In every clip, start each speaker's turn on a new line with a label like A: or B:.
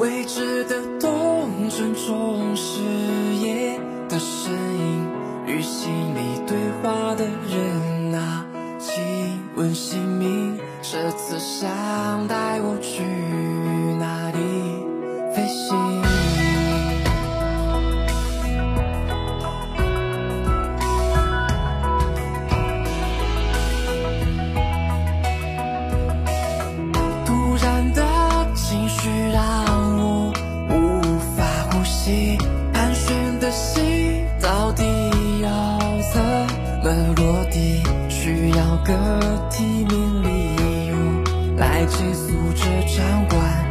A: 未知的冬春中，誓言的身影与心里对话的人啊，请问姓名？这次想带我去。了落地需要个体面礼物来结束这场关。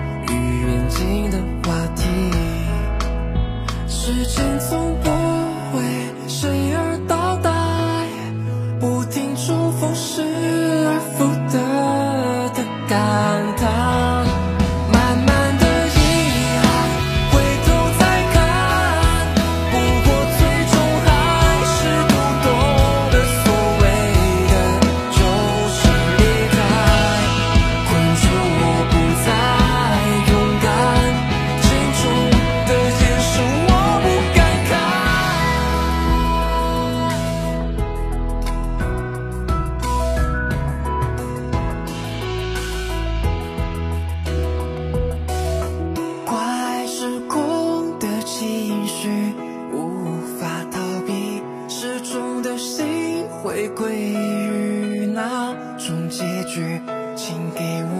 A: 的心回归于那种结局，请给我。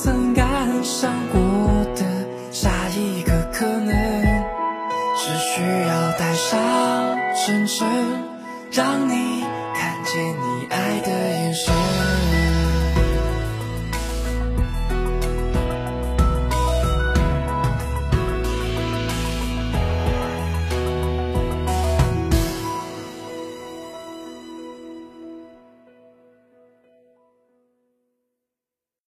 A: 曾感伤过的下一个可能，只需要带上真诚，让你看见你爱的眼神。